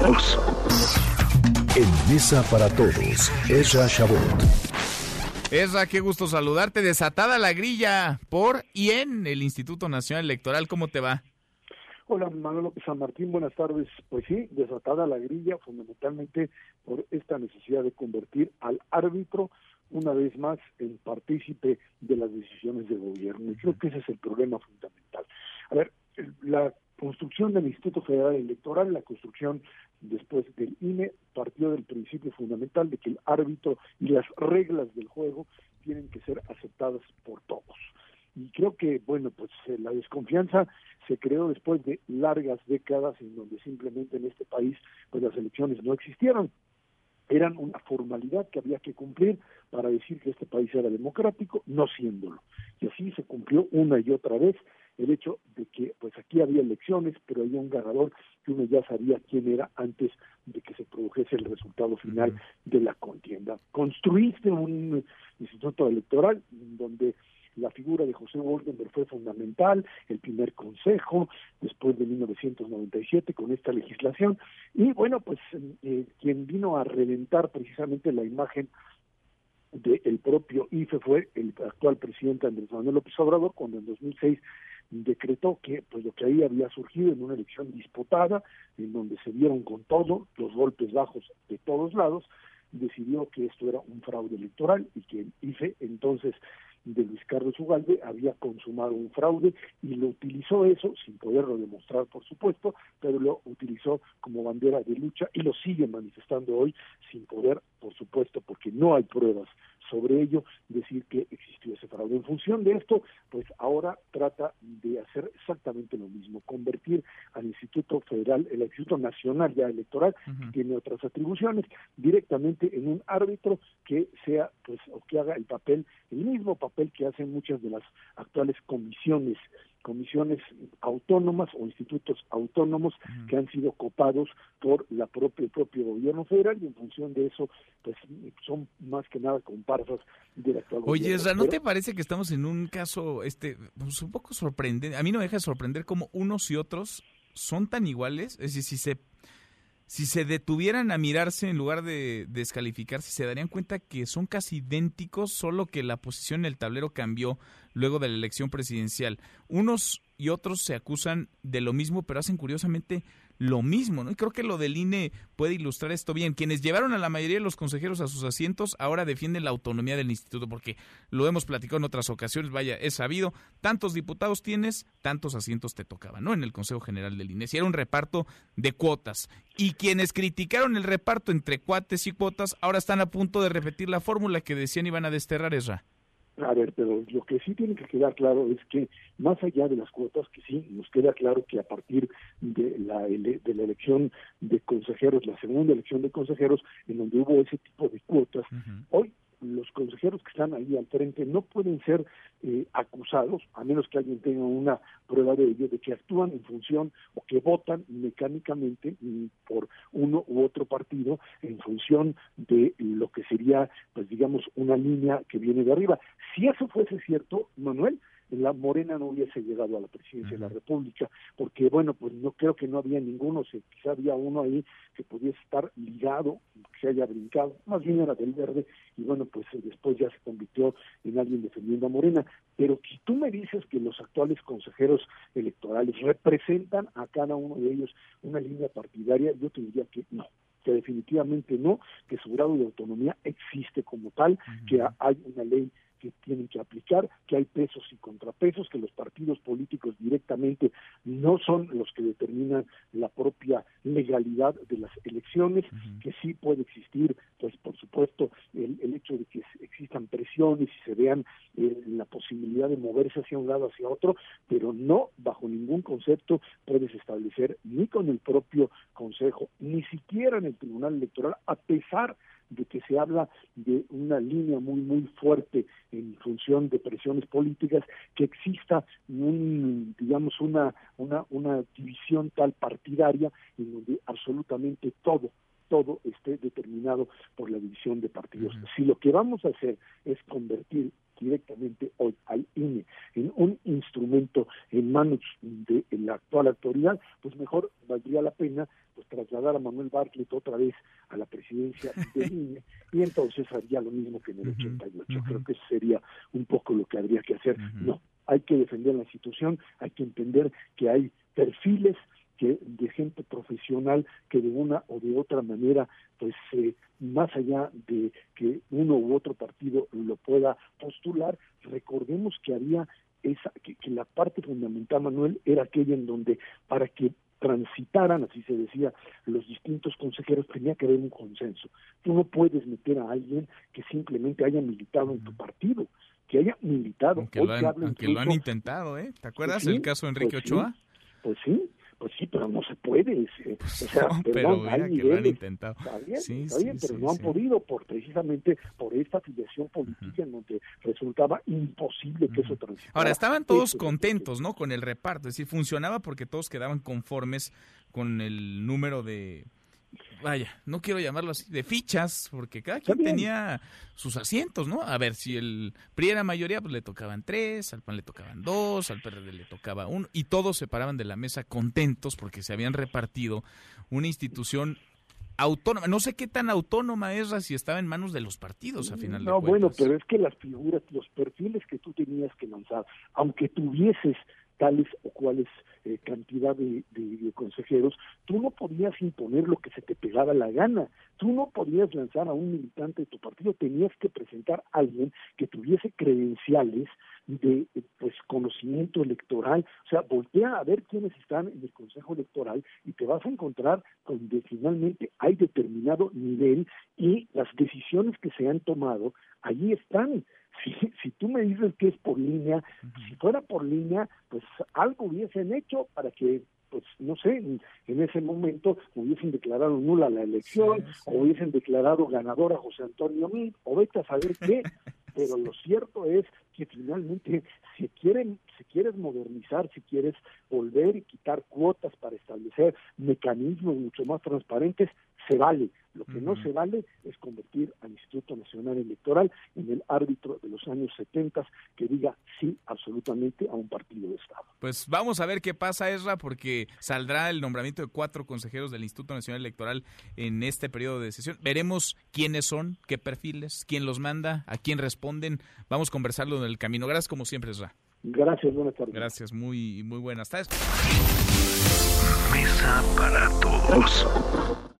En Mesa para Todos, Ezra Shabot. Ezra, qué gusto saludarte. Desatada la grilla por y en el Instituto Nacional Electoral. ¿Cómo te va? Hola, Manuel López San Martín, buenas tardes. Pues sí, desatada la grilla fundamentalmente por esta necesidad de convertir al árbitro una vez más en partícipe de las decisiones del gobierno. Y creo que ese es el problema fundamental. A ver, la construcción del Instituto Federal Electoral, la construcción después del INE, partió del principio fundamental de que el árbitro y las reglas del juego tienen que ser aceptadas por todos y creo que, bueno, pues eh, la desconfianza se creó después de largas décadas en donde simplemente en este país pues las elecciones no existieron. Eran una formalidad que había que cumplir para decir que este país era democrático, no siéndolo. Y así se cumplió una y otra vez el hecho de que pues aquí había elecciones, pero había un ganador que uno ya sabía quién era antes de que se produjese el resultado final de la contienda. Construiste un instituto electoral donde la figura de José Woldenberg fue fundamental, el primer consejo, después de 1997 con esta legislación, y bueno, pues eh, quien vino a reventar precisamente la imagen del propio IFE fue el actual presidente Andrés Manuel López Obrador, cuando en 2006 decretó que pues lo que ahí había surgido en una elección disputada, en donde se dieron con todo los golpes bajos de todos lados, decidió que esto era un fraude electoral y que el IFE entonces de Luis Carlos Ugalde había consumado un fraude y lo utilizó eso, sin poderlo demostrar por supuesto, pero lo utilizó como bandera de lucha y lo sigue manifestando hoy sin poder, por supuesto, porque no hay pruebas sobre ello, decir que existió ese fraude. En función de esto, pues ahora trata de hacer exactamente lo mismo, convertir al Instituto Federal, el Instituto Nacional ya Electoral, que tiene otras atribuciones, directamente en un árbitro que sea, pues, o que haga el papel, el mismo papel que hacen muchas de las actuales comisiones comisiones autónomas o institutos autónomos que han sido copados por la propia, el propio gobierno federal y en función de eso pues son más que nada comparsas del actual Oye, ¿no te parece que estamos en un caso este pues, un poco sorprendente? A mí no me deja de sorprender cómo unos y otros son tan iguales, es decir, si se si se detuvieran a mirarse en lugar de descalificarse, se darían cuenta que son casi idénticos, solo que la posición en el tablero cambió luego de la elección presidencial. Unos y otros se acusan de lo mismo, pero hacen curiosamente lo mismo, ¿no? Y creo que lo del INE puede ilustrar esto bien. Quienes llevaron a la mayoría de los consejeros a sus asientos ahora defienden la autonomía del instituto, porque lo hemos platicado en otras ocasiones, vaya, es sabido, tantos diputados tienes, tantos asientos te tocaban, ¿no? En el Consejo General del INE. Si era un reparto de cuotas. Y quienes criticaron el reparto entre cuates y cuotas, ahora están a punto de repetir la fórmula que decían iban a desterrar esa. A ver, pero lo que sí tiene que quedar claro es que más allá de las cuotas, que sí, nos queda claro que a partir de la, de la elección de consejeros, la segunda elección de consejeros, en donde hubo ese tipo de cuotas, hoy los consejeros que están ahí al frente no pueden ser eh, acusados, a menos que alguien tenga una prueba de ello, de que actúan en función o que votan mecánicamente mm, por uno u otro partido en función de lo que sería, pues digamos, una línea que viene de arriba. Si eso fuese cierto, Manuel, la Morena no hubiese llegado a la presidencia de la República, porque bueno, pues no creo que no había ninguno, si quizá había uno ahí que pudiese estar ligado, que se haya brincado, más bien era del verde, y bueno, pues eh, después ya se convirtió en alguien defendiendo a Morena. Pero si tú me dices que los actuales consejeros electorales representan a cada uno de ellos una línea partidaria, yo te diría que no que definitivamente no, que su grado de autonomía existe como tal, que hay una ley que tienen que aplicar, que hay pesos y contrapesos, que los partidos políticos directamente no son los que determinan la propia legalidad de las elecciones, que sí puede existir, pues por supuesto, el, el hecho de que existan presiones y se vean eh, la posibilidad de moverse hacia un lado, hacia otro, pero no bajo ningún concepto puedes establecer ni con el propio Consejo, ni siquiera en el Tribunal Electoral, a pesar de que se habla de una línea muy muy fuerte en función de presiones políticas que exista un digamos una una una división tal partidaria en donde absolutamente todo todo esté determinado por la división de partidos. Si lo que vamos a hacer es convertir directamente hoy al INE en un instrumento en manos de la actual autoridad, pues mejor valdría la pena pues trasladar a Manuel Bartlett otra vez a la presidencia de INE y entonces haría lo mismo que en el 88. Creo que eso sería un poco lo que habría que hacer. No, hay que defender la institución, hay que entender que hay perfiles que de gente profesional que de una o de otra manera pues eh, más allá de que uno u otro partido lo pueda postular recordemos que había esa que, que la parte fundamental Manuel era aquella en donde para que transitaran, así se decía, los distintos consejeros, tenía que haber un consenso. Tú no puedes meter a alguien que simplemente haya militado en tu partido, que haya militado. Aunque, lo han, lo han, intentado, ¿eh? ¿Te acuerdas el caso de Enrique pues Ochoa? pues sí, pues sí, pero no se puede. Pues o sea, no, perdón, pero hay que lo han intentado. Está bien, Sí, está sí, bien, pero sí, no han podido por precisamente por esta afiliación política en donde resultaba imposible que eso transitara. Ahora, estaban todos Eso es lo que- contentos, ¿no? Con el reparto, es decir, funcionaba porque todos quedaban conformes con el número de, vaya, no quiero llamarlo así, de fichas, porque cada quien tenía sus asientos, ¿no? A ver, si el PRI era mayoría, pues le tocaban tres, al PAN le tocaban dos, al PRD le tocaba uno, y todos se paraban de la mesa contentos porque se habían repartido una institución autónoma. No sé qué tan autónoma es si estaba en manos de los partidos, a final de No, cuentas. bueno, pero es que las figuras, los perfiles que tú tenías que lanzar, aunque tuvieses tales o cuales eh, cantidad de, de- consejeros, tú no podías imponer lo que se te pegaba la gana. Tú no podías lanzar a un militante de tu partido, tenías que presentar a alguien que tuviese credenciales de eh, pues conocimiento electoral, o sea, voltea a ver quiénes están en el Consejo Electoral y te vas a encontrar con que finalmente hay determinado nivel y las decisiones que se han tomado allí están. Si, si tú me dices que es por línea, si fuera por línea, pues algo hubiesen hecho para que, pues no sé, en, ese momento hubiesen declarado nula la elección, Sí, sí. o hubiesen declarado ganador a José Antonio Mid, o vete a saber qué. Pero lo cierto es que finalmente si quieren, si quieres modernizar, si quieres volver y quitar cuotas para establecer mecanismos mucho más transparentes, se vale. Lo que no se vale es convertir al Instituto Nacional Electoral en el árbitro de los años 70 que diga sí absolutamente a un partido de Estado. Pues vamos a ver qué pasa, Esra, porque saldrá el nombramiento de cuatro consejeros del Instituto Nacional Electoral en este periodo de sesión. Veremos quiénes son, qué perfiles, quién los manda, a quién responden. Vamos a conversarlo en el camino. Gracias como siempre, Esra. Gracias, buenas tardes. Gracias, muy, muy buenas tardes. Mesa para todos.